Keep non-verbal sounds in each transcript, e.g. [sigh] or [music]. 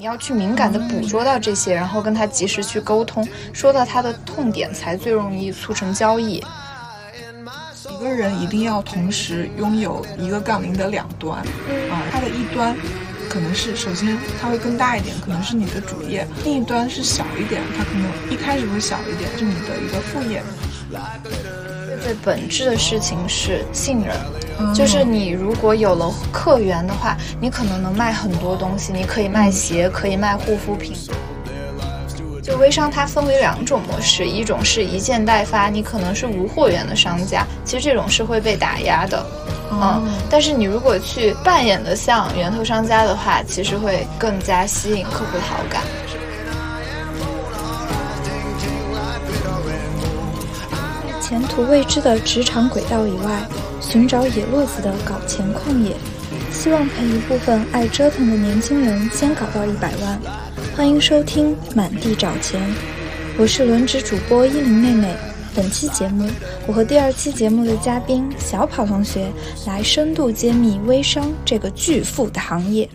你要去敏感的捕捉到这些，然后跟他及时去沟通，说到他的痛点，才最容易促成交易。一个人一定要同时拥有一个杠铃的两端，啊，它的一端可能是首先它会更大一点，可能是你的主业；另一端是小一点，它可能一开始会小一点，是你的一个副业。最本质的事情是信任，就是你如果有了客源的话，你可能能卖很多东西，你可以卖鞋，可以卖护肤品。就微商它分为两种模式，一种是一件代发，你可能是无货源的商家，其实这种是会被打压的，嗯，但是你如果去扮演的像源头商家的话，其实会更加吸引客户的好感。前途未知的职场轨道以外，寻找野路子的搞钱旷野，希望陪一部分爱折腾的年轻人先搞到一百万。欢迎收听《满地找钱》，我是轮值主播依林妹妹。本期节目，我和第二期节目的嘉宾小跑同学来深度揭秘微商这个巨富的行业，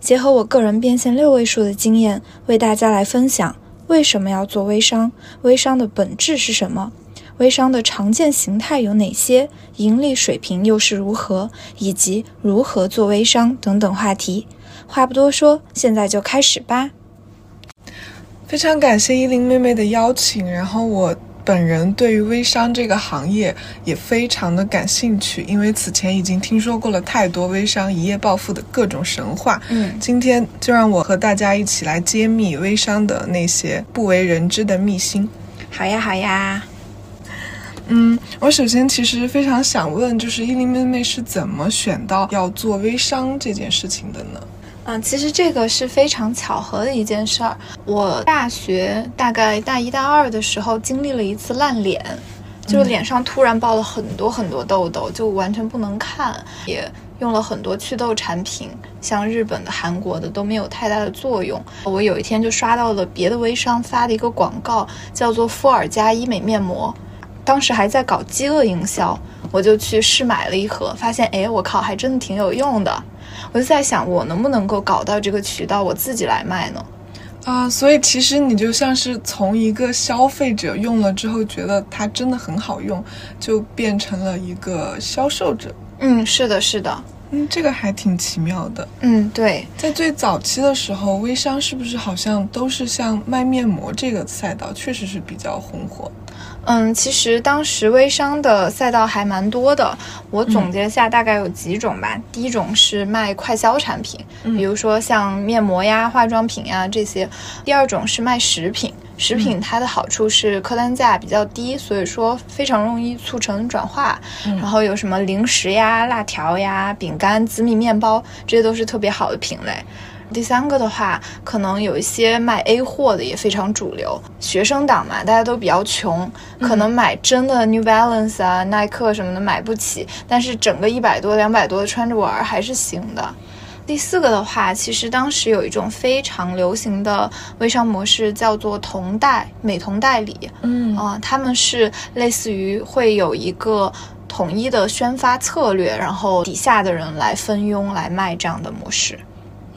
结合我个人变现六位数的经验，为大家来分享为什么要做微商，微商的本质是什么。微商的常见形态有哪些？盈利水平又是如何？以及如何做微商等等话题。话不多说，现在就开始吧。非常感谢依林妹妹的邀请，然后我本人对于微商这个行业也非常的感兴趣，因为此前已经听说过了太多微商一夜暴富的各种神话。嗯，今天就让我和大家一起来揭秘微商的那些不为人知的秘辛。好呀，好呀。嗯，我首先其实非常想问，就是依林妹妹是怎么选到要做微商这件事情的呢？嗯，其实这个是非常巧合的一件事儿。我大学大概大一大二的时候经历了一次烂脸，就是脸上突然爆了很多很多痘痘，就完全不能看，也用了很多祛痘产品，像日本的、韩国的都没有太大的作用。我有一天就刷到了别的微商发的一个广告，叫做敷尔佳医美面膜。当时还在搞饥饿营销，我就去试买了一盒，发现哎，我靠，还真的挺有用的。我就在想，我能不能够搞到这个渠道，我自己来卖呢？啊，所以其实你就像是从一个消费者用了之后，觉得它真的很好用，就变成了一个销售者。嗯，是的，是的。嗯，这个还挺奇妙的。嗯，对，在最早期的时候，微商是不是好像都是像卖面膜这个赛道，确实是比较红火。嗯，其实当时微商的赛道还蛮多的，我总结下大概有几种吧。第一种是卖快消产品，比如说像面膜呀、化妆品呀这些；第二种是卖食品，食品它的好处是客单价比较低，所以说非常容易促成转化。然后有什么零食呀、辣条呀、饼干、紫米面包，这些都是特别好的品类。第三个的话，可能有一些卖 A 货的也非常主流。学生党嘛，大家都比较穷，可能买真的 New Balance 啊、耐克什么的买不起，但是整个一百多、两百多的穿着玩还是行的。第四个的话，其实当时有一种非常流行的微商模式，叫做同代美瞳代理。嗯啊，他们是类似于会有一个统一的宣发策略，然后底下的人来分佣来卖这样的模式。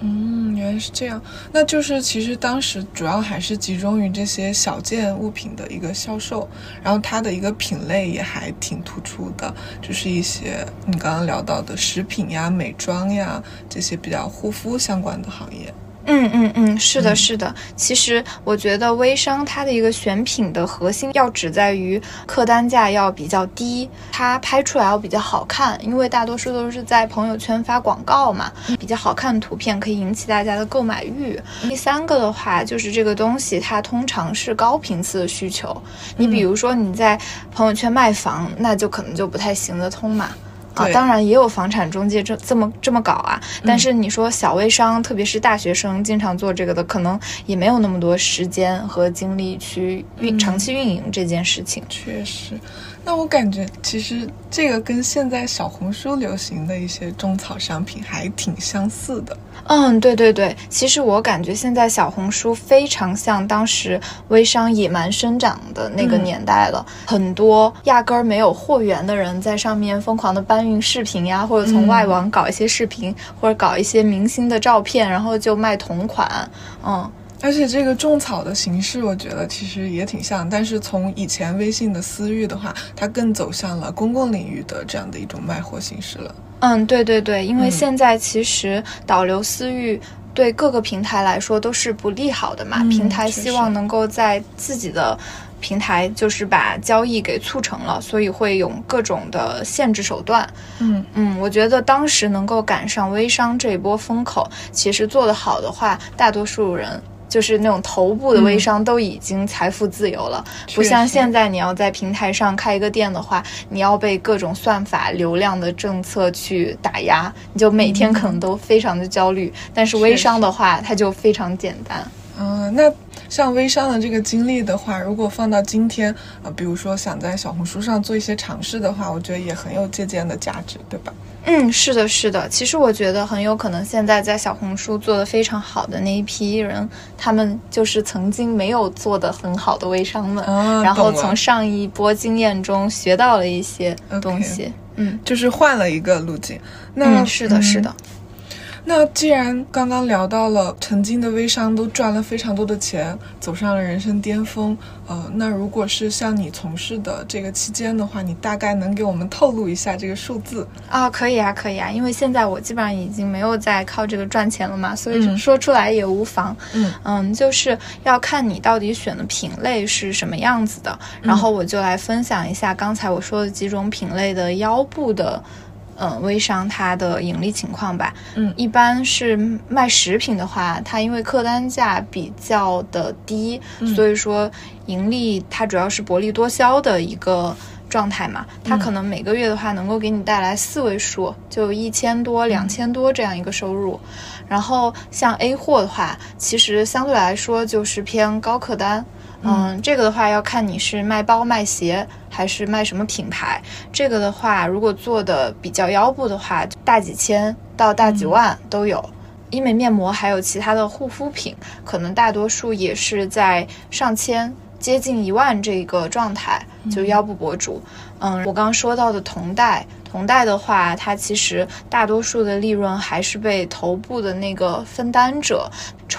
嗯，原来是这样。那就是其实当时主要还是集中于这些小件物品的一个销售，然后它的一个品类也还挺突出的，就是一些你刚刚聊到的食品呀、美妆呀这些比较护肤相关的行业。嗯嗯嗯，是的，是的。其实我觉得微商它的一个选品的核心要只在于客单价要比较低，它拍出来要比较好看，因为大多数都是在朋友圈发广告嘛，比较好看的图片可以引起大家的购买欲。第三个的话就是这个东西它通常是高频次的需求，你比如说你在朋友圈卖房，那就可能就不太行得通嘛。啊，当然也有房产中介这这么这么搞啊，但是你说小微商，特别是大学生经常做这个的，可能也没有那么多时间和精力去运长期运营这件事情。确实，那我感觉其实这个跟现在小红书流行的一些种草商品还挺相似的。嗯，对对对，其实我感觉现在小红书非常像当时微商野蛮生长的那个年代了，很多压根儿没有货源的人在上面疯狂的搬运视频呀，或者从外网搞一些视频，或者搞一些明星的照片，然后就卖同款。嗯。而且这个种草的形式，我觉得其实也挺像，但是从以前微信的私域的话，它更走向了公共领域的这样的一种卖货形式了。嗯，对对对，因为现在其实导流私域对各个平台来说都是不利好的嘛，平台希望能够在自己的平台就是把交易给促成了，所以会用各种的限制手段。嗯嗯，我觉得当时能够赶上微商这一波风口，其实做得好的话，大多数人。就是那种头部的微商都已经财富自由了，不像现在你要在平台上开一个店的话，你要被各种算法、流量的政策去打压，你就每天可能都非常的焦虑。但是微商的话，它就非常简单。嗯，那像微商的这个经历的话，如果放到今天，呃，比如说想在小红书上做一些尝试的话，我觉得也很有借鉴的价值，对吧？嗯，是的，是的。其实我觉得很有可能，现在在小红书做的非常好的那一批人，他们就是曾经没有做的很好的微商们，然后从上一波经验中学到了一些东西。嗯，就是换了一个路径。那是的，是的。那既然刚刚聊到了曾经的微商都赚了非常多的钱，走上了人生巅峰，呃，那如果是像你从事的这个期间的话，你大概能给我们透露一下这个数字啊？可以啊，可以啊，因为现在我基本上已经没有在靠这个赚钱了嘛，所以说出来也无妨。嗯嗯，就是要看你到底选的品类是什么样子的，然后我就来分享一下刚才我说的几种品类的腰部的。嗯，微商它的盈利情况吧，嗯，一般是卖食品的话，它因为客单价比较的低，所以说盈利它主要是薄利多销的一个状态嘛，它可能每个月的话能够给你带来四位数，就一千多、两千多这样一个收入。然后像 A 货的话，其实相对来说就是偏高客单。嗯，这个的话要看你是卖包卖鞋还是卖什么品牌。这个的话，如果做的比较腰部的话，大几千到大几万都有。医美面膜还有其他的护肤品，可能大多数也是在上千、接近一万这个状态。就腰部博主，嗯，我刚刚说到的同代。同代的话，它其实大多数的利润还是被头部的那个分担者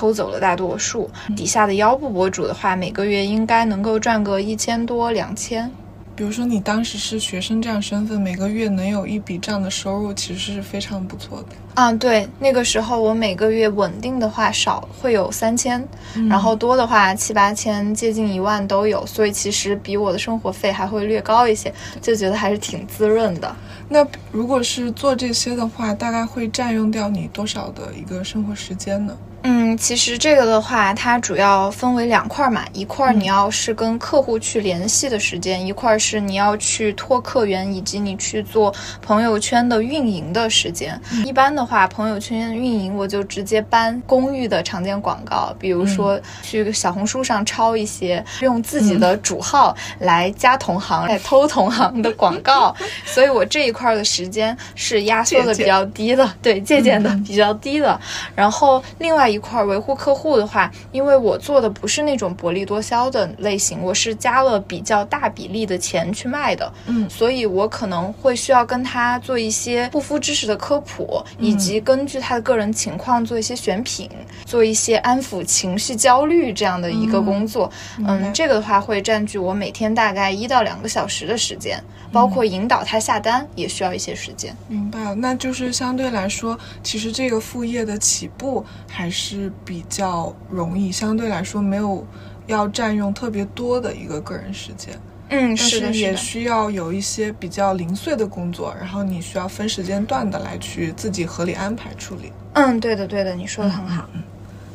抽走了大多数，底下的腰部博主的话，每个月应该能够赚个一千多两千。比如说你当时是学生这样身份，每个月能有一笔这样的收入，其实是非常不错的。啊，对，那个时候我每个月稳定的话少会有三千，然后多的话七八千，接近一万都有，所以其实比我的生活费还会略高一些，就觉得还是挺滋润的。那如果是做这些的话，大概会占用掉你多少的一个生活时间呢？嗯，其实这个的话，它主要分为两块嘛，一块你要是跟客户去联系的时间，一块是你要去拓客源以及你去做朋友圈的运营的时间。一般的话，朋友圈运营我就直接搬公寓的常见广告，比如说去小红书上抄一些，用自己的主号来加同行、来偷同行的广告，[laughs] 所以我这一块的时间是压缩的比较低的，对，借鉴的比较低的。然后另外。一块维护客户的话，因为我做的不是那种薄利多销的类型，我是加了比较大比例的钱去卖的，嗯，所以我可能会需要跟他做一些护肤知识的科普，以及根据他的个人情况做一些选品，做一些安抚情绪焦虑这样的一个工作。嗯，这个的话会占据我每天大概一到两个小时的时间，包括引导他下单也需要一些时间。明白了，那就是相对来说，其实这个副业的起步还是。是比较容易，相对来说没有要占用特别多的一个个人时间。嗯，是的，也需要有一些比较零碎的工作，然后你需要分时间段的来去自己合理安排处理。嗯，对的，对的，你说的很好。嗯，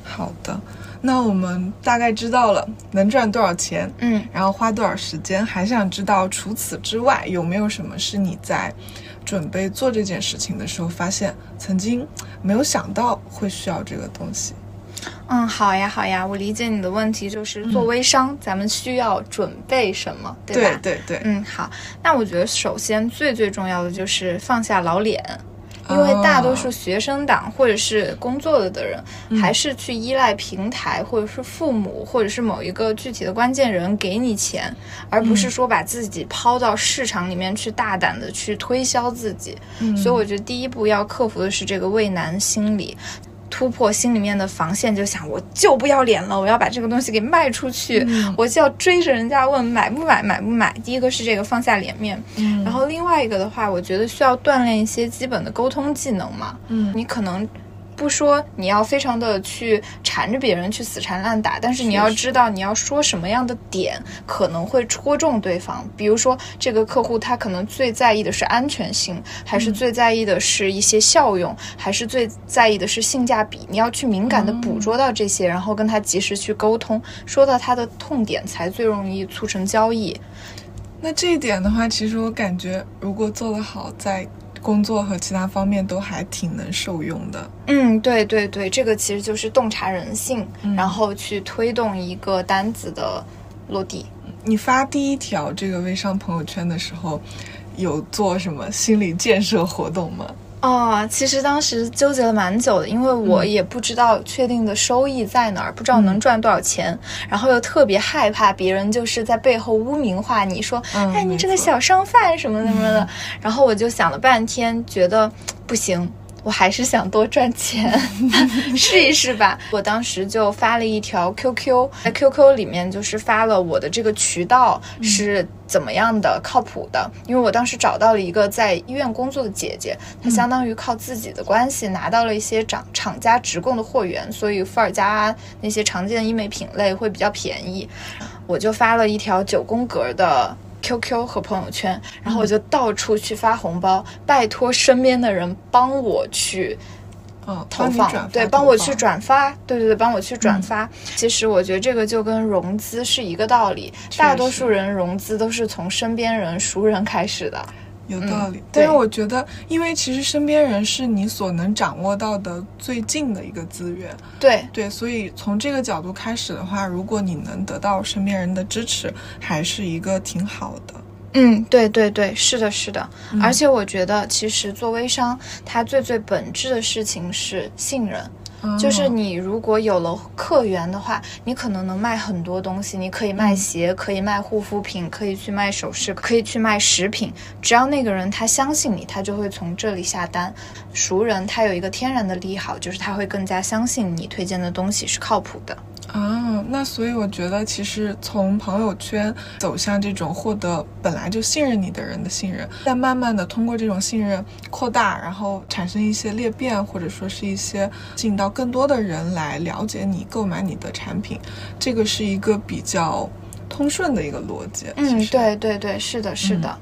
好的，那我们大概知道了能赚多少钱，嗯，然后花多少时间，还想知道除此之外有没有什么是你在。准备做这件事情的时候，发现曾经没有想到会需要这个东西。嗯，好呀，好呀，我理解你的问题，就是做微商，咱们需要准备什么，对吧？对对对，嗯，好，那我觉得首先最最重要的就是放下老脸。因为大多数学生党或者是工作了的人，还是去依赖平台，或者是父母，或者是某一个具体的关键人给你钱，而不是说把自己抛到市场里面去，大胆的去推销自己。所以我觉得第一步要克服的是这个畏难心理。突破心里面的防线，就想我就不要脸了，我要把这个东西给卖出去，我就要追着人家问买不买，买不买。第一个是这个放下脸面，然后另外一个的话，我觉得需要锻炼一些基本的沟通技能嘛。嗯，你可能。不说你要非常的去缠着别人去死缠烂打，但是你要知道你要说什么样的点可能会戳中对方。比如说这个客户他可能最在意的是安全性，还是最在意的是一些效用，还是最在意的是性价比？你要去敏感的捕捉到这些，然后跟他及时去沟通，说到他的痛点，才最容易促成交易。那这一点的话，其实我感觉如果做得好，在工作和其他方面都还挺能受用的。嗯，对对对，这个其实就是洞察人性，然后去推动一个单子的落地。你发第一条这个微商朋友圈的时候，有做什么心理建设活动吗？哦，其实当时纠结了蛮久的，因为我也不知道确定的收益在哪儿，不知道能赚多少钱，然后又特别害怕别人就是在背后污名化你说，哎，你这个小商贩什么什么的，然后我就想了半天，觉得不行。我还是想多赚钱，[laughs] 试一试吧。我当时就发了一条 QQ，在 QQ 里面就是发了我的这个渠道是怎么样的，靠谱的。因为我当时找到了一个在医院工作的姐姐，她相当于靠自己的关系拿到了一些厂厂家直供的货源，所以伏尔加那些常见的医美品类会比较便宜。我就发了一条九宫格的。QQ 和朋友圈，然后我就到处去发红包，拜托身边的人帮我去，嗯，投放，对，帮我去转发，对对对，帮我去转发。其实我觉得这个就跟融资是一个道理，大多数人融资都是从身边人、熟人开始的。有道理，但是我觉得，因为其实身边人是你所能掌握到的最近的一个资源，对对，所以从这个角度开始的话，如果你能得到身边人的支持，还是一个挺好的。嗯，对对对，是的，是的，而且我觉得，其实做微商，它最最本质的事情是信任。就是你如果有了客源的话，你可能能卖很多东西。你可以卖鞋，可以卖护肤品，可以去卖首饰，可以去卖食品。只要那个人他相信你，他就会从这里下单。熟人他有一个天然的利好，就是他会更加相信你推荐的东西是靠谱的。啊，那所以我觉得，其实从朋友圈走向这种获得本来就信任你的人的信任，再慢慢的通过这种信任扩大，然后产生一些裂变，或者说是一些吸引到更多的人来了解你、购买你的产品，这个是一个比较通顺的一个逻辑。嗯，对对对，是的，是的。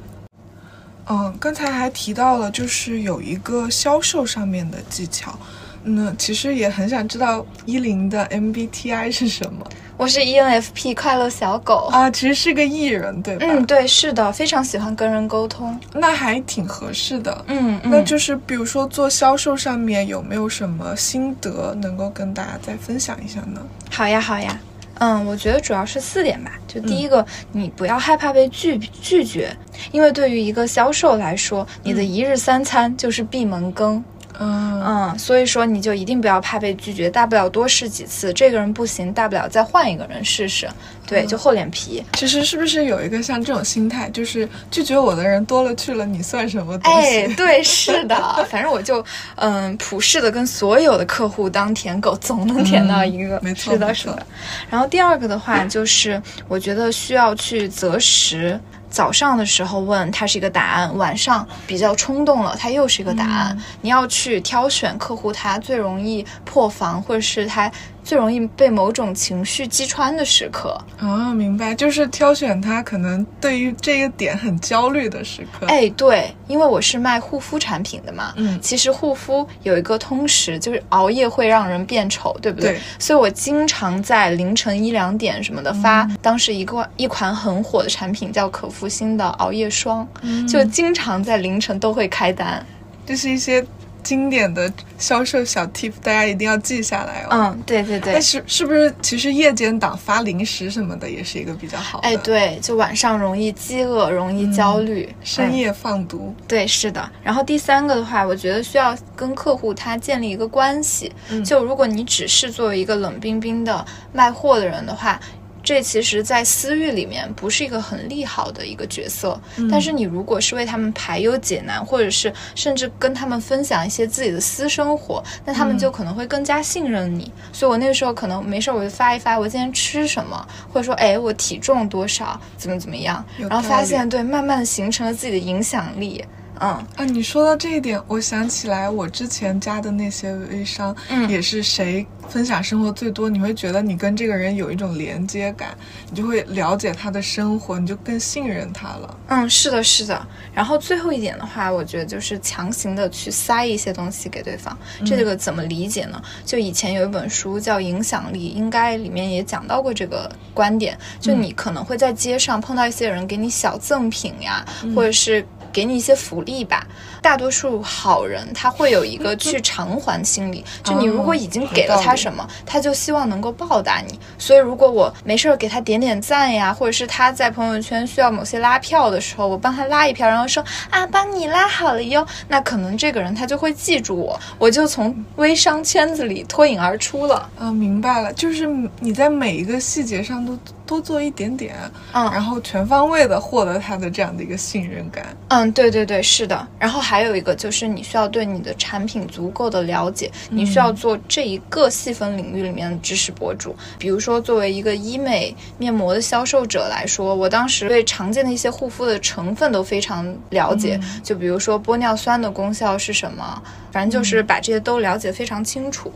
嗯，刚才还提到了，就是有一个销售上面的技巧。那其实也很想知道依林的 MBTI 是什么。我是 ENFP 快乐小狗啊，其实是个艺人，对吧？嗯，对，是的，非常喜欢跟人沟通，那还挺合适的。嗯，那就是比如说做销售上面有没有什么心得能够跟大家再分享一下呢？好呀，好呀。嗯，我觉得主要是四点吧。就第一个，你不要害怕被拒拒绝，因为对于一个销售来说，你的一日三餐就是闭门羹。嗯嗯，所以说你就一定不要怕被拒绝，大不了多试几次，这个人不行，大不了再换一个人试试，对，就厚脸皮。其实是不是有一个像这种心态，就是拒绝我的人多了去了，你算什么东西？哎，对，是的，[laughs] 反正我就嗯，普世的跟所有的客户当舔狗，总能舔到一个。没错，是的，是的。然后第二个的话，就是我觉得需要去择时。早上的时候问它是一个答案，晚上比较冲动了，它又是一个答案。你要去挑选客户他最容易破防，或者是他。最容易被某种情绪击穿的时刻啊，明白，就是挑选他可能对于这个点很焦虑的时刻。哎，对，因为我是卖护肤产品的嘛，嗯，其实护肤有一个通识，就是熬夜会让人变丑，对不对？所以我经常在凌晨一两点什么的发，当时一个一款很火的产品叫可肤欣的熬夜霜，就经常在凌晨都会开单，这是一些。经典的销售小 tip，大家一定要记下来哦。嗯，对对对但。是是不是其实夜间档发零食什么的也是一个比较好的？哎，，对，就晚上容易饥饿，容易焦虑，嗯深夜放毒。对，是的。然后第三个的话，我觉得需要跟客户他建立一个关系。嗯就如果你只是作为一个冷冰冰的卖货的人的话，这其实，在私域里面不是一个很利好的一个角色。嗯但是你如果是为他们排忧解难，或者是甚至跟他们分享一些自己的私生活，那他们就可能会更加信任你。所以我那个时候可能没事儿我就发一发我今天吃什么，或者说哎我体重多少，怎么怎么样，然后发现对，慢慢的形成了自己的影响力。嗯，啊，你说到这一点，我想起来我之前加的那些微商，嗯也是谁分享生活最多，你会觉得你跟这个人有一种连接感，你就会了解他的生活，你就更信任他了。嗯，是的，是的。然后最后一点的话，我觉得就是强行的去塞一些东西给对方。这个怎么理解呢？就以前有一本书叫《影响力》，应该里面也讲到过这个观点。就你可能会在街上碰到一些人给你小赠品呀，或者是。给你一些福利吧。大多数好人他会有一个去偿还心理，就你如果已经给了他什么，他就希望能够报答你。所以如果我没事儿给他点点赞呀，或者是他在朋友圈需要某些拉票的时候，我帮他拉一票，然后说啊帮你拉好了哟，那可能这个人他就会记住我，我就从微商圈子里脱颖而出了。啊，明白了，就是你在每一个细节上都多做一点点，嗯然后全方位的获得他的这样的一个信任感。嗯，对对对，是的。然后还有一个就是你需要对你的产品足够的了解，你需要做这一个细分领域里面的知识博主。比如说，作为一个医美面膜的销售者来说，我当时对常见的一些护肤的成分都非常了解，就比如说玻尿酸的功效是什么，反正就是把这些都了解非常清楚。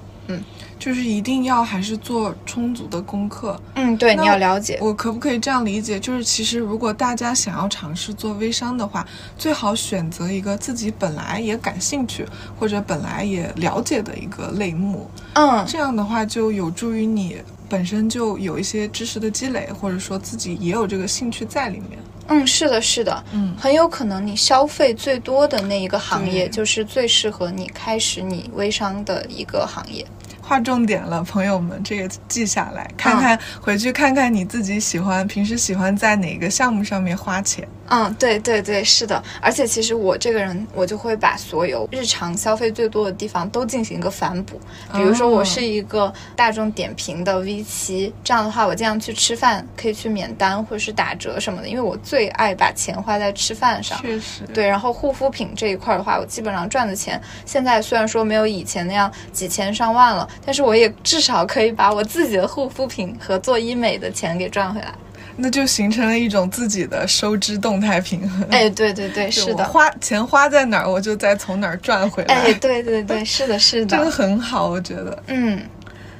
就是一定要还是做充足的功课。嗯，对，你要了解。我可不可以这样理解？就是其实如果大家想要尝试做微商的话，最好选择一个自己本来也感兴趣或者本来也了解的一个类目，嗯，这样的话就有助于你本身就有一些知识的积累，或者说自己也有这个兴趣在里面。嗯，是的，是的，嗯很有可能你消费最多的那一个行业，就是最适合你开始你微商的一个行业。划重点了，朋友们，这个记下来，看看、回去看看你自己喜欢，平时喜欢在哪个项目上面花钱。嗯，对对对，是的。而且其实我这个人，我就会把所有日常消费最多的地方都进行一个反哺。比如说，我是一个大众点评的 V 七，这样的话，我经常去吃饭可以去免单或者是打折什么的，因为我最爱把钱花在吃饭上。确实，对，然后护肤品这一块的话，我基本上赚的钱，现在虽然说没有以前那样几千上万了，但是我也至少可以把我自己的护肤品和做医美的钱给赚回来。那就形成了一种自己的收支动态平衡。哎，对对对，是的。花钱花在哪儿，我就再从哪儿赚回来。哎，对对对，是的，是这个的。很好，我觉得。嗯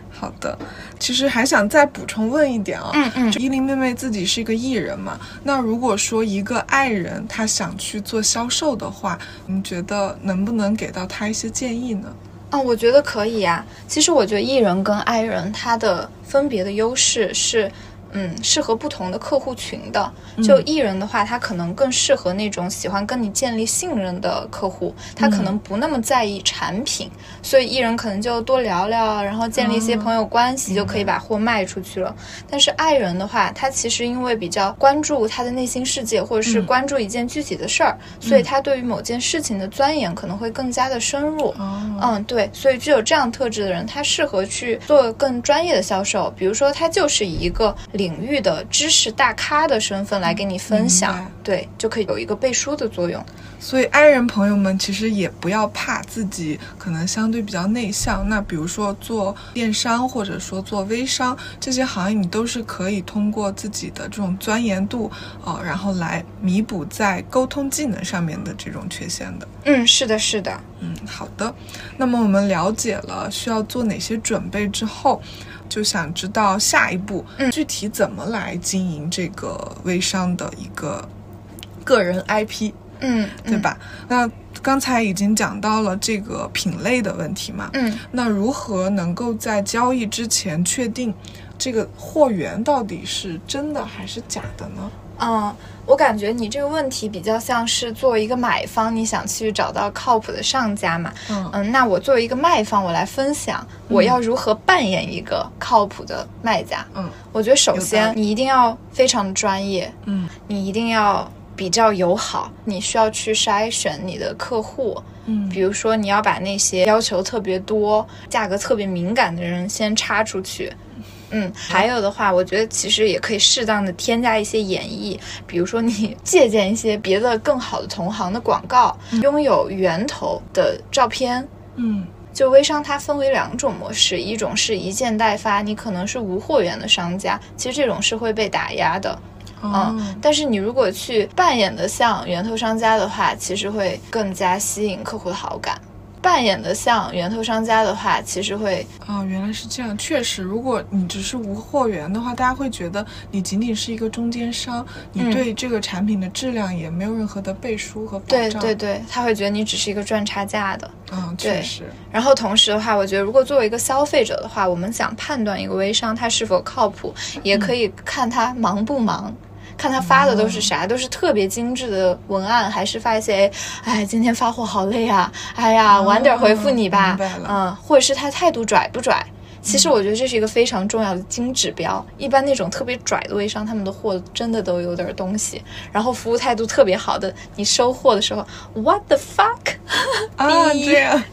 好的，其实还想再补充问一点啊，嗯嗯就依林妹妹自己是一个艺人嘛，那如果说一个爱人他想去做销售的话，你觉得能不能给到他一些建议呢？嗯，我觉得可以啊、其实我觉得艺人跟爱人他的分别的优势是。嗯，适合不同的客户群的。就艺人的话，他可能更适合那种喜欢跟你建立信任的客户，他可能不那么在意产品，所以艺人可能就多聊聊，然后建立一些朋友关系，就可以把货卖出去了。但是爱人的话，他其实因为比较关注他的内心世界，或者是关注一件具体的事儿，所以他对于某件事情的钻研可能会更加的深入。哦，嗯，对，所以具有这样特质的人，他适合去做更专业的销售。比如说，他就是一个领域的知识大咖的身份来给你分享，对，就可以有一个背书的作用。所以爱人朋友们其实也不要怕自己可能相对比较内向。那比如说做电商或者说做微商这些行业，你都是可以通过自己的这种钻研度，呃，然后来弥补在沟通技能上面的这种缺陷的。嗯，是的，是的。嗯，好的。那么我们了解了需要做哪些准备之后，就想知道下一步，嗯具体怎么来经营这个微商的一个个人 IP。嗯，对吧？那刚才已经讲到了这个品类的问题嘛，嗯？那如何能够在交易之前确定这个货源到底是真的还是假的呢？嗯，我感觉你这个问题比较像是作为一个买方，你想去找到靠谱的上家嘛。嗯嗯，那我作为一个卖方，我来分享我要如何扮演一个靠谱的卖家。嗯我觉得首先你一定要非常专业，嗯你一定要比较友好，你需要去筛选你的客户。嗯比如说，你要把那些要求特别多、价格特别敏感的人先插出去。嗯，还有的话，我觉得其实也可以适当的添加一些演绎，比如说你借鉴一些别的更好的同行的广告，拥有源头的照片。嗯就微商它分为两种模式，一种是一件代发，你可能是无货源的商家，其实这种是会被打压的。哦嗯，但是你如果去扮演的像源头商家的话，其实会更加吸引客户的好感。扮演的像源头商家的话，其实会哦，原来是这样。确实，如果你只是无货源的话，大家会觉得你仅仅是一个中间商，你嗯对这个产品的质量也没有任何的背书和保障。对对对，他会觉得你只是一个赚差价的。嗯，确实，然后同时的话，我觉得如果作为一个消费者的话，我们想判断一个微商它是否靠谱，也可以看他忙不忙。看他发的都是啥，都是特别精致的文案，还是发一些哎，今天发货好累啊，哎呀，晚点回复你吧嗯，或者是他态度拽不拽？其实我觉得这是一个非常重要的金指标。一般那种特别拽的微商，他们的货真的都有点东西，然后服务态度特别好的，你收货的时候，what the fuck？啊，[laughs] 这样。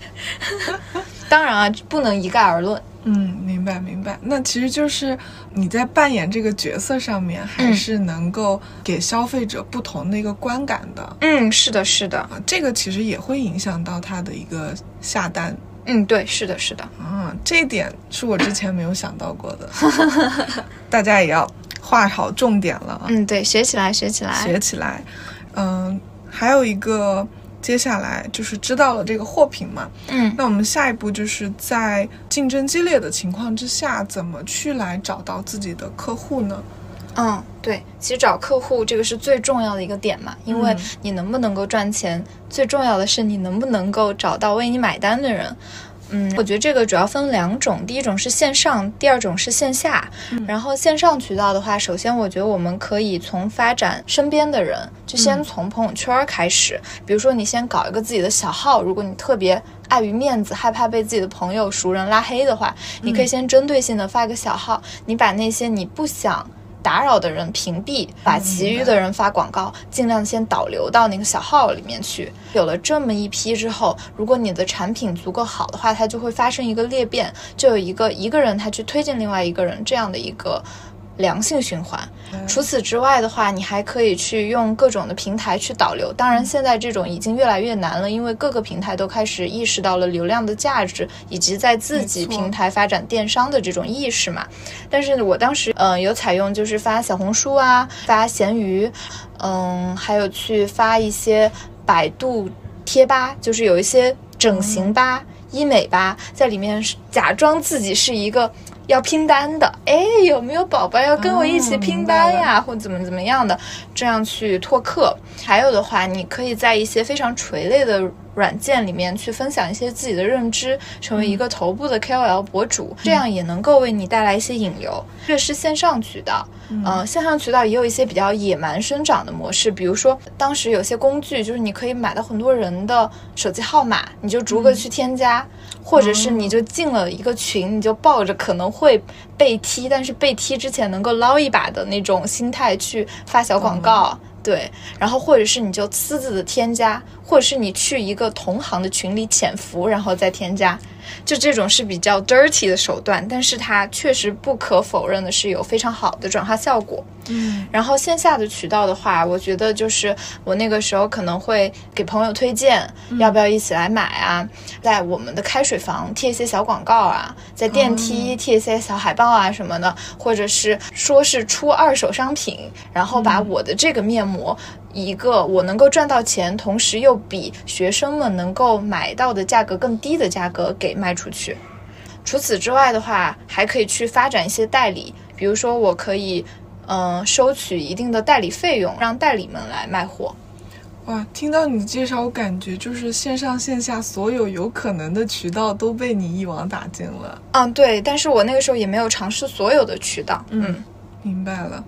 [laughs] [laughs] 当然啊，不能一概而论。嗯，明白明白。那其实就是你在扮演这个角色上面，还嗯是能够给消费者不同的一个观感的嗯，是的，是的，啊。这个其实也会影响到他的一个下单。嗯，对，是的，是的。啊，这一点是我之前没有想到过的，[laughs] 大家也要画好重点了啊，嗯，对，学起来，学起来。学起来。嗯，还有一个，接下来就是知道了这个货品嘛，嗯那我们下一步就是在竞争激烈的情况之下，怎么去来找到自己的客户呢？嗯，对，其实找客户这个是最重要的一个点嘛，因为嗯你能不能够赚钱，最重要的是你能不能够找到为你买单的人。嗯，我觉得这个主要分两种，第一种是线上，第二种是线下。然后线上渠道的话，首先我觉得我们可以从发展身边的人，就先从朋友圈开始。比如说你先搞一个自己的小号，如果你特别碍于面子，害怕被自己的朋友、熟人拉黑的话，你可以先针对性的发一个小号，你把那些你不想。打扰的人屏蔽，把其余的人发广告，尽量先导流到那个小号里面去。有了这么一批之后，如果你的产品足够好的话，它就会发生一个裂变，就有一个一个人他去推荐另外一个人这样的一个良性循环。除此之外的话，你还可以去用各种的平台去导流。当然，现在这种已经越来越难了，因为各个平台都开始意识到了流量的价值，以及在自己平台发展电商的这种意识嘛。但是我当时嗯、呃有采用就是发小红书啊，发闲鱼，嗯，还有去发一些百度贴吧，就是有一些整形吧、医美吧，在里面假装自己是一个。要拼单的，哎，有没有宝宝要跟我一起拼单呀？或怎么怎么样的，这样去拓客。还有的话，你可以在一些非常垂类的软件里面去分享一些自己的认知，成为一个头部的 KOL 博主，这样也能够为你带来一些引流。这是线上渠道，嗯、线上渠道也有一些比较野蛮生长的模式，比如说当时有些工具，就是你可以买到很多人的手机号码，你就逐个去添加。或者是你就进了一个群，你就抱着可能会被踢，但是被踢之前能够捞一把的那种心态去发小广告，对。然后或者是你就私自的添加，或者是你去一个同行的群里潜伏，然后再添加，就这种是比较 dirty 的手段，但是它确实不可否认的是有非常好的转化效果。嗯然后线下的渠道的话，我觉得就是我那个时候可能会给朋友推荐，要不要一起来买啊？在我们的开水房贴一些小广告啊，在电梯贴一些小海报啊什么的，或者是说是出二手商品，然后把我的这个面膜。一个我能够赚到钱，同时又比学生们能够买到的价格更低的价格给卖出去。除此之外的话，还可以去发展一些代理，比如说我可以，嗯、收取一定的代理费用，让代理们来卖货。哇，听到你的介绍，我感觉就是线上线下所有有可能的渠道都被你一网打尽了。嗯，对，但是我那个时候也没有尝试所有的渠道。嗯明白了。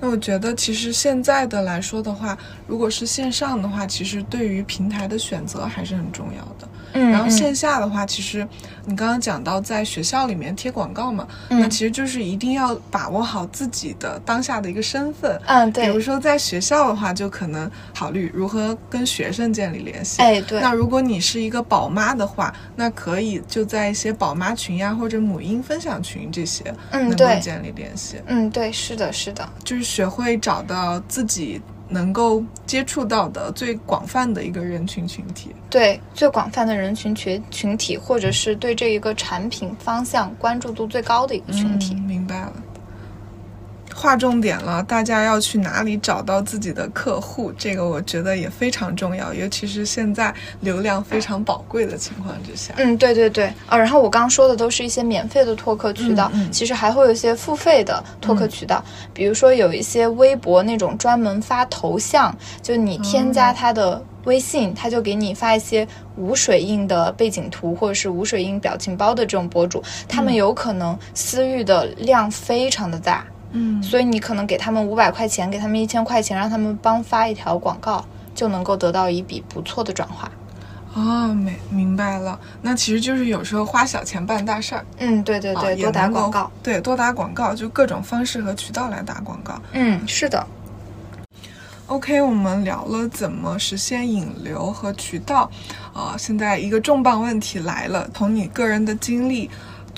那我觉得，其实现在的来说的话，如果是线上的话，其实对于平台的选择还是很重要的。嗯，然后线下的话，其实你刚刚讲到在学校里面贴广告嘛，那其实就是一定要把握好自己的当下的一个身份。嗯，对。比如说在学校的话，就可能考虑如何跟学生建立联系。哎，对。那如果你是一个宝妈的话，那可以就在一些宝妈群呀或者母婴分享群这些，嗯，对，建立联系。嗯，对，是的，是的，就是学会找到自己。能够接触到的最广泛的一个人群群体，对最广泛的人群群群体，或者是对这一个产品方向关注度最高的一个群体。明白了。划重点了，大家要去哪里找到自己的客户？这个我觉得也非常重要，尤其是现在流量非常宝贵的情况之下。嗯，对对对，啊，然后我刚刚说的都是一些免费的拓客渠道，其实还会有一些付费的拓客渠道，比如说有一些微博那种专门发头像，就你添加他的微信，他就给你发一些无水印的背景图或者是无水印表情包的这种博主，他们有可能私域的量非常的大。嗯，所以你可能给他们五百块钱，给他们一千块钱，让他们帮发一条广告，就能够得到一笔不错的转化。哦，明明白了，那其实就是有时候花小钱办大事儿。嗯，对对对，多打广告，对，多打广告，就各种方式和渠道来打广告。嗯，是的。OK，我们聊了怎么实现引流和渠道，啊，现在一个重磅问题来了，从你个人的经历。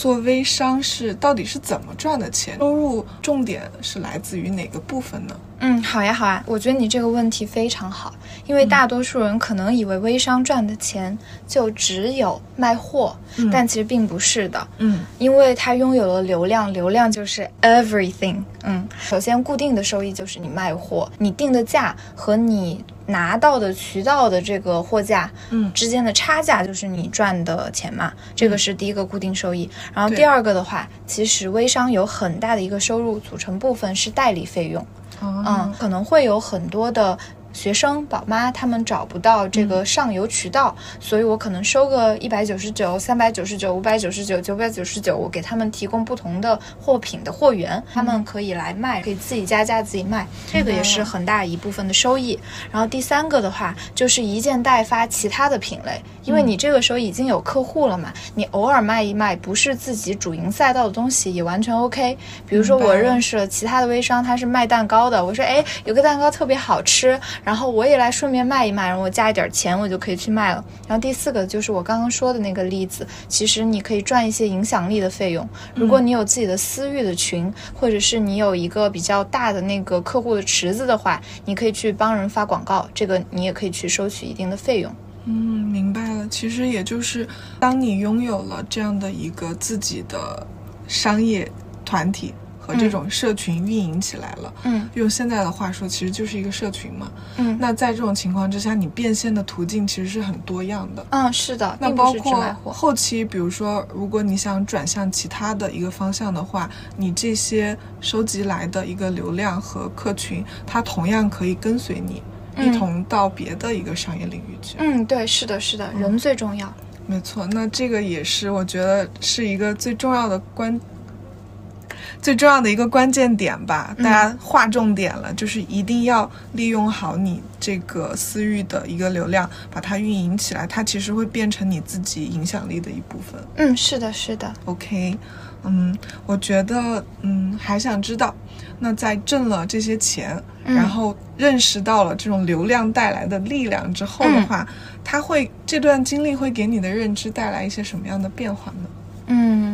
做微商是到底是怎么赚的钱？收入重点是来自于哪个部分呢？嗯，好呀，好呀，我觉得你这个问题非常好，因为大多数人可能以为微商赚的钱就只有卖货，但其实并不是的。嗯，因为它拥有了流量，流量就是 everything。嗯，首先固定的收益就是你卖货，你定的价和你拿到的渠道的这个货架，嗯，之间的差价就是你赚的钱嘛，这个是第一个固定收益。然后第二个的话，其实微商有很大的一个收入组成部分是代理费用。嗯，可能会有很多的。学生宝妈他们找不到这个上游渠道，所以我可能收个一百九十九、三百九十九、五百九十九、九百九十九，我给他们提供不同的货品的货源，他们可以来卖，可以自己加价自己卖，这个也是很大一部分的收益。然后第三个的话，就是一件代发其他的品类，因为你这个时候已经有客户了嘛，你偶尔卖一卖，不是自己主营赛道的东西也完全 OK。比如说我认识了其他的微商，他是卖蛋糕的，我说哎，有个蛋糕特别好吃。然后我也来顺便卖一卖，然后我加一点钱，我就可以去卖了。然后第四个就是我刚刚说的那个例子，其实你可以赚一些影响力的费用。如果你有自己的私域的群，或者是你有一个比较大的那个客户的池子的话，你可以去帮人发广告，这个你也可以去收取一定的费用。嗯，明白了。其实也就是当你拥有了这样的一个自己的商业团体。这种社群运营起来了，嗯，用现在的话说，其实就是一个社群嘛，嗯，那在这种情况之下，你变现的途径其实是很多样的，嗯，是的，那包括后期，比如说，如果你想转向其他的一个方向的话，你这些收集来的一个流量和客群，它同样可以跟随你一同到别的一个商业领域去，嗯，对，是的，是的，人最重要，没错，那这个也是我觉得是一个最重要的关。最重要的一个关键点吧，大家划重点了，就是一定要利用好你这个私域的一个流量，把它运营起来，它其实会变成你自己影响力的一部分。嗯，是的，是的。OK，嗯，我觉得，嗯，还想知道，那在挣了这些钱，然后认识到了这种流量带来的力量之后的话，它会这段经历会给你的认知带来一些什么样的变化呢？嗯，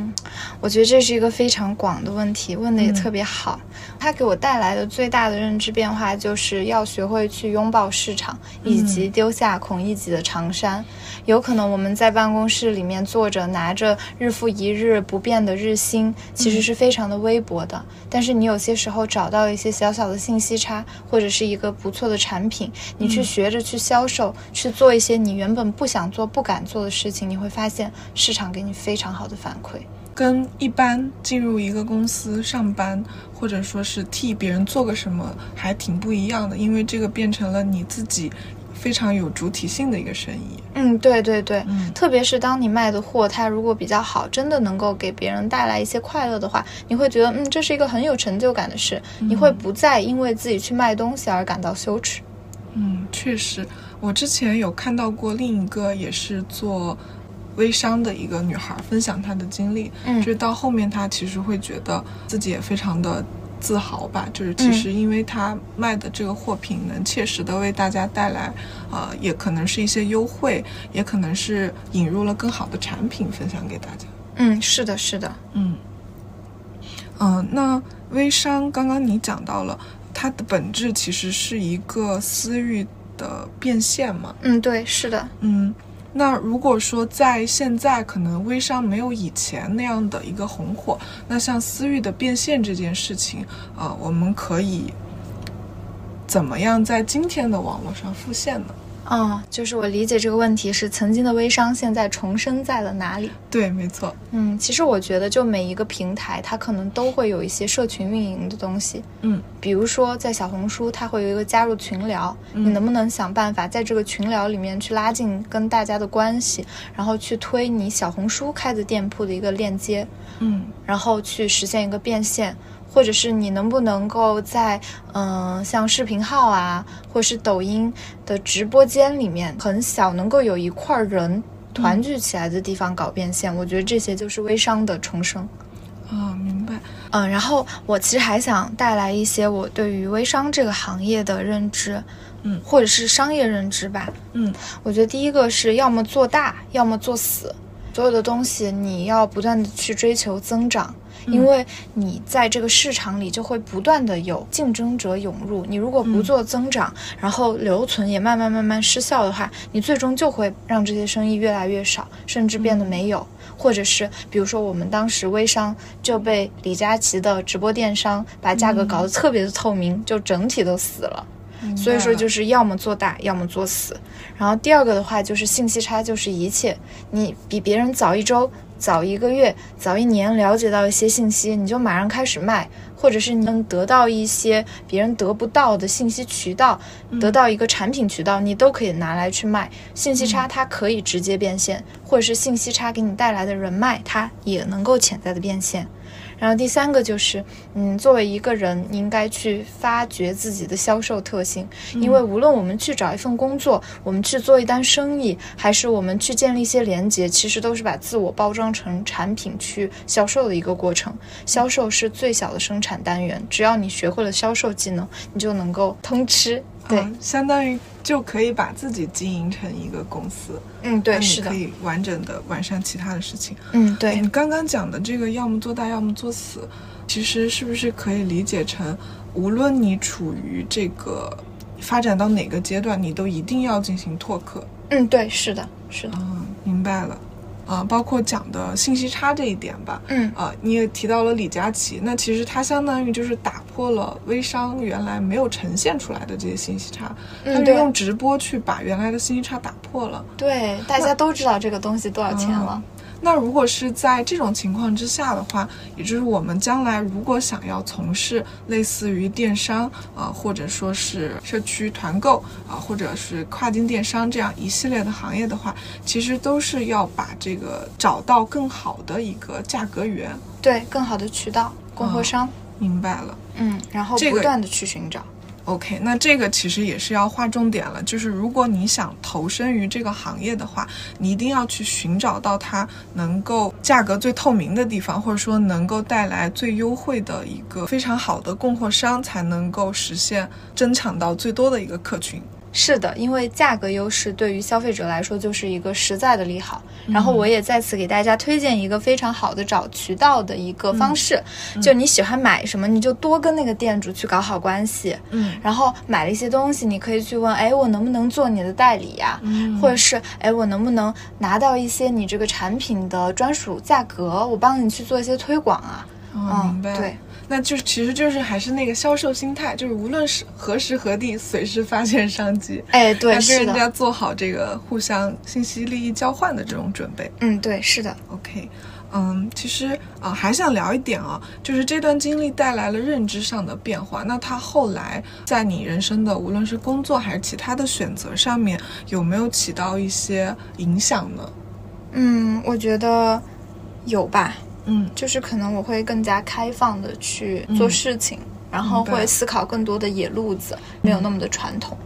我觉得这是一个非常广的问题，问的也特别好。它给我带来的最大的认知变化，就是要学会去拥抱市场，以及丢下孔乙己的长衫。有可能我们在办公室里面坐着，拿着日复一日不变的日薪，其实是非常的微薄的。但是你有些时候找到一些小小的信息差，或者是一个不错的产品，你去学着去销售，去做一些你原本不想做、不敢做的事情，你会发现市场给你非常好的反馈。跟一般进入一个公司上班，或者说是替别人做个什么，还挺不一样的，因为这个变成了你自己。非常有主体性的一个生意。嗯，对对对，嗯特别是当你卖的货，它如果比较好，真的能够给别人带来一些快乐的话，你会觉得，嗯，这是一个很有成就感的事，你会不再因为自己去卖东西而感到羞耻。嗯，确实，我之前有看到过另一个也是做微商的一个女孩分享她的经历，嗯就是到后面她其实会觉得自己也非常的自豪吧，就是其实因为她卖的这个货品能切实的为大家带来，呃，也可能是一些优惠，也可能是引入了更好的产品分享给大家。嗯，是的，是的，嗯，嗯、那微商刚刚你讲到了，它的本质其实是一个私域的变现嘛。嗯，对，是的，嗯，那如果说在现在可能微商没有以前那样的一个红火，那像私域的变现这件事情，啊、我们可以怎么样在今天的网络上复现呢？嗯，就是我理解这个问题是曾经的微商现在重生在了哪里？对，没错，嗯，其实我觉得就每一个平台，它可能都会有一些社群运营的东西。嗯比如说在小红书，它会有一个加入群聊，嗯你能不能想办法在这个群聊里面去拉近跟大家的关系，然后去推你小红书开的店铺的一个链接，嗯然后去实现一个变现。或者是你能不能够在嗯、像视频号啊，或是抖音的直播间里面，很小能够有一块人团聚起来的地方搞变现，我觉得这些就是微商的重生。啊，明白。嗯，然后我其实还想带来一些我对于微商这个行业的认知，嗯或者是商业认知吧。嗯我觉得第一个是要么做大，要么做死。所有的东西你要不断的去追求增长，因为你在这个市场里就会不断的有竞争者涌入。你如果不做增长，然后留存也慢慢慢慢失效的话，你最终就会让这些生意越来越少，甚至变得没有。或者是比如说我们当时微商就被李佳琦的直播电商把价格搞得特别的透明，就整体都死了。所以说就是是要么做大，要么做死。然后第二个的话就是信息差就是一切，你比别人早一周、早一个月、早一年了解到一些信息，你就马上开始卖，或者是你能得到一些别人得不到的信息渠道，得到一个产品渠道，你都可以拿来去卖。信息差它可以直接变现，或者是信息差给你带来的人脉，它也能够潜在的变现。然后第三个就是，嗯，作为一个人，你应该去发掘自己的销售特性，因为无论我们去找一份工作，我们去做一单生意，还是我们去建立一些连接，其实都是把自我包装成产品去销售的一个过程。销售是最小的生产单元，只要你学会了销售技能，你就能够通吃。对，嗯相当于就可以把自己经营成一个公司，嗯，对，是的可，以完整的完善其他的事情。嗯，对你，刚刚讲的这个要么做大，要么做死，其实是不是可以理解成，无论你处于这个发展到哪个阶段，你都一定要进行拓客？嗯，对，是的，是的，嗯，明白了。啊、包括讲的信息差这一点吧。嗯啊、你也提到了李佳琦，那其实他相当于就是打破了微商原来没有呈现出来的这些信息差，他嗯，他，就用直播去把原来的信息差打破了。对，大家都知道这个东西多少钱了。那如果是在这种情况之下的话，也就是我们将来如果想要从事类似于电商啊、或者说是社区团购啊、或者是跨境电商这样一系列的行业的话，其实都是要把这个找到更好的一个价格源。对，更好的渠道，供货商，明白了。嗯，然后不断的去寻找。OK，那这个其实也是要划重点了，就是如果你想投身于这个行业的话，你一定要去寻找到它能够价格最透明的地方，或者说能够带来最优惠的一个非常好的供货商，才能够实现争抢到最多的一个客群。是的，因为价格优势对于消费者来说就是一个实在的利好。然后我也在此给大家推荐一个非常好的找渠道的一个方式，就你喜欢买什么，你就多跟那个店主去搞好关系。嗯然后买了一些东西，你可以去问，哎，我能不能做你的代理呀、嗯或者是，哎，我能不能拿到一些你这个产品的专属价格，我帮你去做一些推广啊？哦，明白。对，那就其实就是还是那个销售心态，就是无论是何时何地，随时发现商机。哎，对，要跟是人家，做好这个互相信息利益交换的这种准备。嗯，对，是的，OK，嗯，其实啊，还想聊一点啊，就是这段经历带来了认知上的变化。那他后来在你人生的无论是工作还是其他的选择上面，有没有起到一些影响呢？嗯，我觉得有吧。嗯，就是可能我会更加开放的去做事情，然后会思考更多的野路子，没有那么的传统。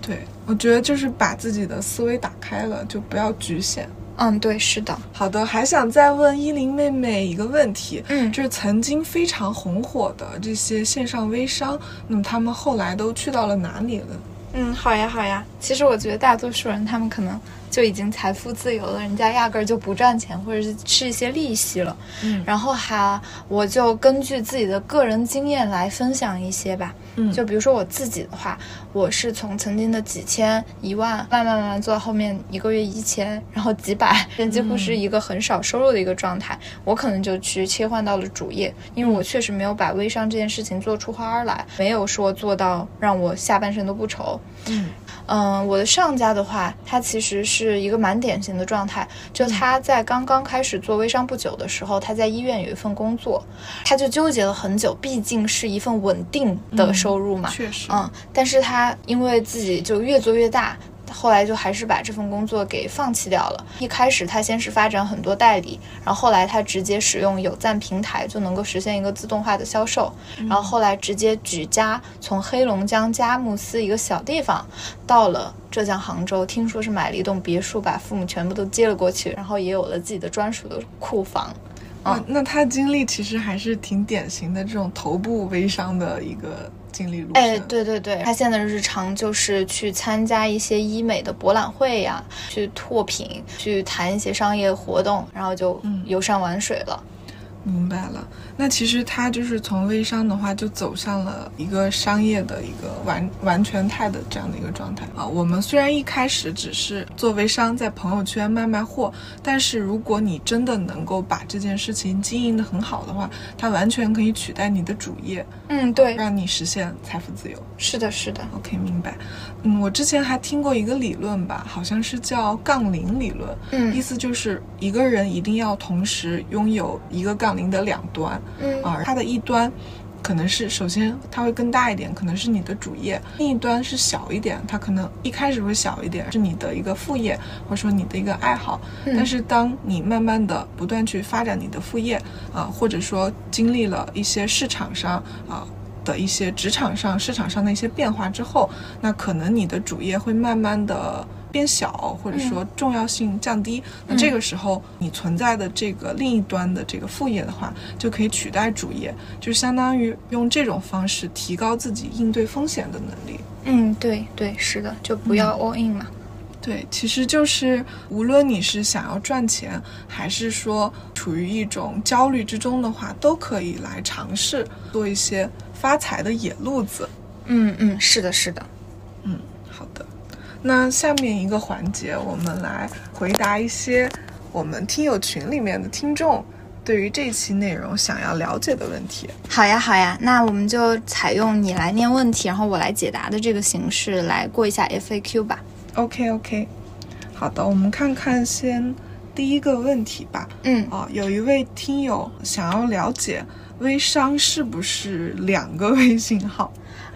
对，我觉得就是把自己的思维打开了，就不要局限。嗯，对，是的。好的，还想再问依林妹妹一个问题，嗯，就是曾经非常红火的这些线上微商，那么他们后来都去到了哪里了？嗯，好呀，好呀。其实我觉得大多数人他们可能。就已经财富自由了，人家压根儿就不赚钱，或者是吃一些利息了。嗯，然后还，我就根据自己的个人经验来分享一些吧。嗯，就比如说我自己的话，我是从曾经的几千、一万，慢慢慢慢做到后面一个月一千，然后几百，几乎是一个很少收入的一个状态。我可能就去切换到了主业，因为我确实没有把微商这件事情做出花儿来，没有说做到让我下半身都不愁。嗯。嗯，我的上家的话，他其实是一个蛮典型的状态。就他在刚刚开始做微商不久的时候，他在医院有一份工作，他就纠结了很久，毕竟是一份稳定的收入嘛。确实。嗯，但是他因为自己就越做越大。后来就还是把这份工作给放弃掉了。一开始他先是发展很多代理，然后后来他直接使用有赞平台就能够实现一个自动化的销售。然后后来直接举家从黑龙江佳木斯一个小地方到了浙江杭州，听说是买了一栋别墅，把父母全部都接了过去，然后也有了自己的专属的库房。啊，那他经历其实还是挺典型的这种头部微商的一个。经历路哎，对对对，他现在的日常就是去参加一些医美的博览会呀，去拓品，去谈一些商业活动，然后就游山玩水了。明白了，那其实他就是从微商的话，就走向了一个商业的一个完完全态的这样的一个状态啊。我们虽然一开始只是做微商，在朋友圈卖卖货，但是如果你真的能够把这件事情经营的很好的话，它完全可以取代你的主业。嗯，对，让你实现财富自由。是的，是的。OK，明白。嗯，我之前还听过一个理论吧，好像是叫杠铃理论。嗯，意思就是一个人一定要同时拥有一个杠铃的两端。嗯，啊，它的一端可能是首先它会更大一点，可能是你的主业；另一端是小一点，它可能一开始会小一点，是你的一个副业或者说你的一个爱好。但是当你慢慢的不断去发展你的副业啊，或者说经历了一些市场上啊。的一些职场上、市场上的一些变化之后，那可能你的主业会慢慢的变小，或者说重要性降低。那这个时候，你存在的这个另一端的这个副业的话，就可以取代主业，就相当于用这种方式提高自己应对风险的能力。嗯，对对，是的，就不要 all in 嘛。对，其实就是无论你是想要赚钱，还是说处于一种焦虑之中的话，都可以来尝试做一些。发财的野路子，嗯嗯，是的，是的，嗯，好的。那下面一个环节，我们来回答一些我们听友群里面的听众对于这期内容想要了解的问题。好呀，好呀，那我们就采用你来念问题，然后我来解答的这个形式来过一下 FAQ 吧。OK，OK，好的，我们看看先第一个问题吧。嗯，哦，有一位听友想要了解。微商是不是两个微信号？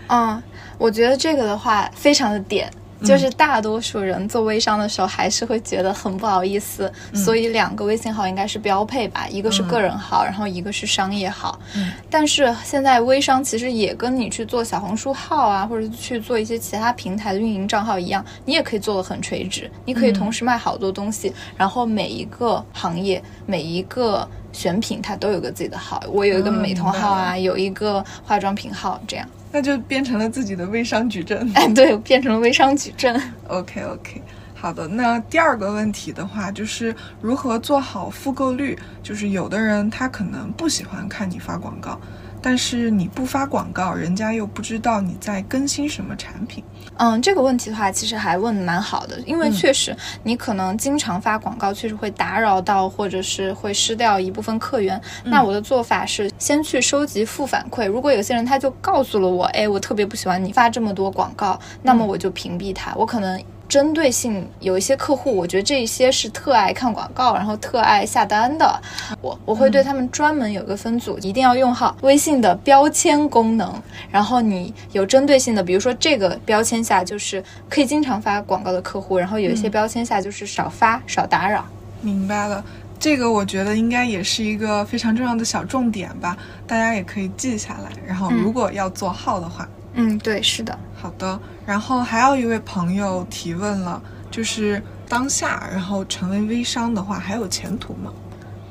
嗯，我觉得这个的话非常的点，就是大多数人做微商的时候还是会觉得很不好意思，所以两个微信号应该是标配吧，一个是个人号，然后一个是商业号。嗯，但是现在微商其实也跟你去做小红书号啊，或者去做一些其他平台的运营账号一样，你也可以做的很垂直，你可以同时卖好多东西，然后每一个行业每一个。选品它都有个自己的号，我有一个美瞳号啊，有一个化妆品号，这样那就变成了自己的微商矩阵。哎，对，变成了微商矩阵。OK OK，好的。那第二个问题的话，就是如何做好复购率？就是有的人他可能不喜欢看你发广告。但是你不发广告，人家又不知道你在更新什么产品。嗯，这个问题的话，其实还问的蛮好的，因为确实你可能经常发广告，确实会打扰到，或者是会失掉一部分客源。那我的做法是先去收集负反馈，如果有些人他就告诉了我，哎，我特别不喜欢你发这么多广告，那么我就屏蔽他。我可能。针对性，有一些客户，我觉得这一些是特爱看广告，然后特爱下单的，我我会对他们专门有个分组，一定要用好微信的标签功能，然后你有针对性的，比如说这个标签下就是可以经常发广告的客户，然后有一些标签下就是少发少打扰。明白了。这个我觉得应该也是一个非常重要的小重点吧，大家也可以记下来。然后如果要做号的话，嗯，对，是的，好的。然后还有一位朋友提问了，就是当下，然后成为微商的话，还有前途吗？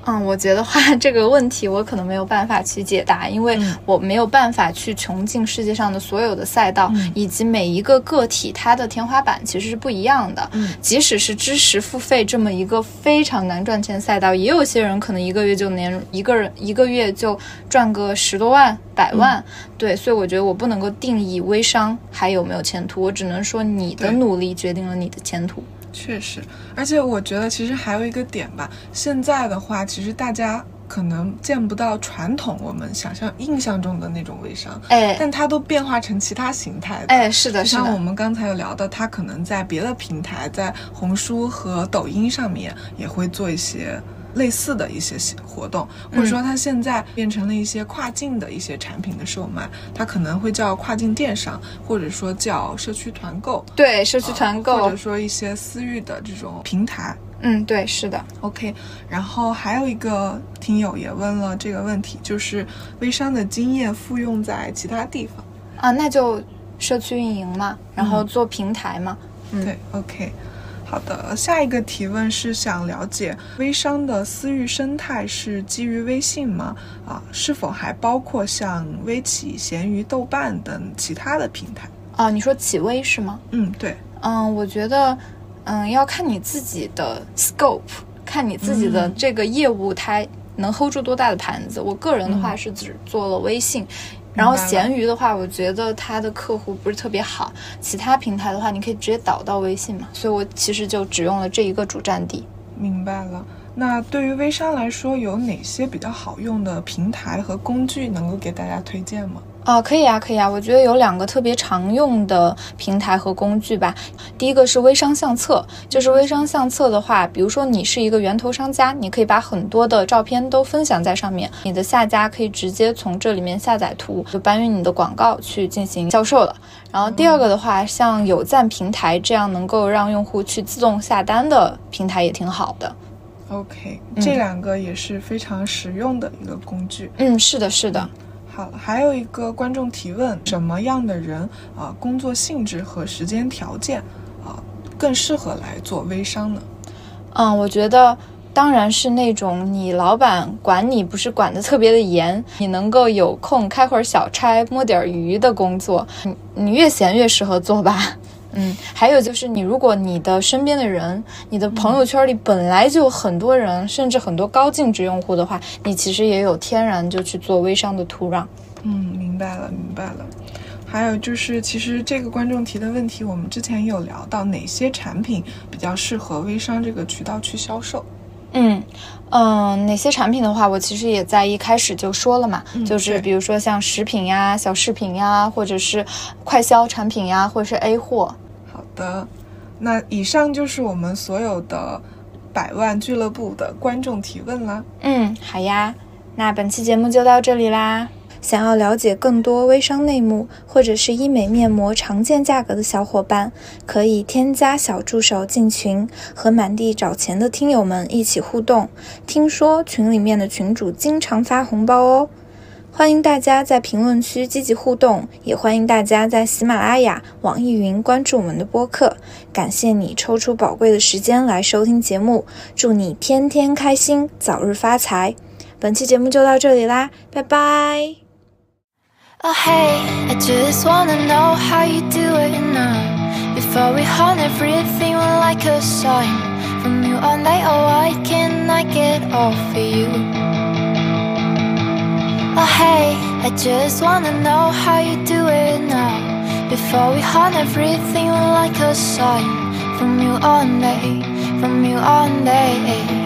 嗯，我觉得话这个问题我可能没有办法去解答，因为我没有办法去穷尽世界上的所有的赛道，以及每一个个体它的天花板其实是不一样的。嗯，即使是知识付费这么一个非常难赚钱赛道，也有些人可能一个月就年一个人一个月就赚个十多万、百万。对，所以我觉得我不能够定义微商还有没有前途，我只能说你的努力决定了你的前途。确实，而且我觉得其实还有一个点吧，现在的话，其实大家可能见不到传统我们想象印象中的那种微商，哎，但它都变化成其他形态，哎，是的，像我们刚才有聊到，它可能在别的平台，在红书和抖音上面也会做一些。类似的一些活动，或者说它现在变成了一些跨境的一些产品的售卖，它可能会叫跨境电商，或者说叫社区团购，对，社区团购，或者说一些私域的这种平台。嗯，对，是的。OK，然后还有一个听友也问了这个问题，就是微商的经验复用在其他地方啊，那就社区运营嘛，然后做平台嘛。对，OK。好的，下一个提问是想了解微商的私域生态是基于微信吗？啊，是否还包括像微企、闲鱼、豆瓣等其他的平台？啊，你说企微是吗？嗯，对。嗯，我觉得，嗯，要看你自己的 scope，看你自己的这个业务它能 hold 住多大的盘子。我个人的话是只做了微信。然后闲鱼的话，我觉得它的客户不是特别好。其他平台的话，你可以直接导到微信嘛。所以我其实就只用了这一个主站地。明白了。那对于微商来说，有哪些比较好用的平台和工具能够给大家推荐吗？啊，可以啊，可以啊，我觉得有两个特别常用的平台和工具吧。第一个是微商相册，就是微商相册的话，比如说你是一个源头商家，你可以把很多的照片都分享在上面，你的下家可以直接从这里面下载图，就搬运你的广告去进行销售了。然后第二个的话，像有赞平台这样能够让用户去自动下单的平台也挺好的。OK，这两个也是非常实用的一个工具。嗯，是的，是的。好，还有一个观众提问：什么样的人啊，工作性质和时间条件啊，更适合来做微商呢？嗯，我觉得当然是那种你老板管你不是管的特别的严，你能够有空开会儿小差摸点鱼的工作，你你越闲越适合做吧。嗯，还有就是，你如果你的身边的人，你的朋友圈里本来就很多人，甚至很多高净值用户的话，你其实也有天然就去做微商的土壤。嗯，明白了，明白了。还有就是，其实这个观众提的问题，我们之前有聊到，哪些产品比较适合微商这个渠道去销售？嗯嗯，哪些产品的话，我其实也在一开始就说了嘛，就是比如说像食品呀、小饰品呀，或者是快销产品呀，或者是 A 货。的，那以上就是我们所有的百万俱乐部的观众提问啦。嗯，好呀，那本期节目就到这里啦。想要了解更多微商内幕，或者是医美面膜常见价格的小伙伴，可以添加小助手进群，和满地找钱的听友们一起互动。听说群里面的群主经常发红包哦，欢迎大家在评论区积极互动，也欢迎大家在喜马拉雅、网易云关注我们的播客。感谢你抽出宝贵的时间来收听节目，祝你天天开心，早日发财。本期节目就到这里啦，拜拜。Oh hey, I just wanna know how you do it now Before we haunt everything like a sign From you all night, oh why can't I get off of you? Oh hey, I just wanna know how you do it now. Before we haunt everything like a sign. From you all day, from you all day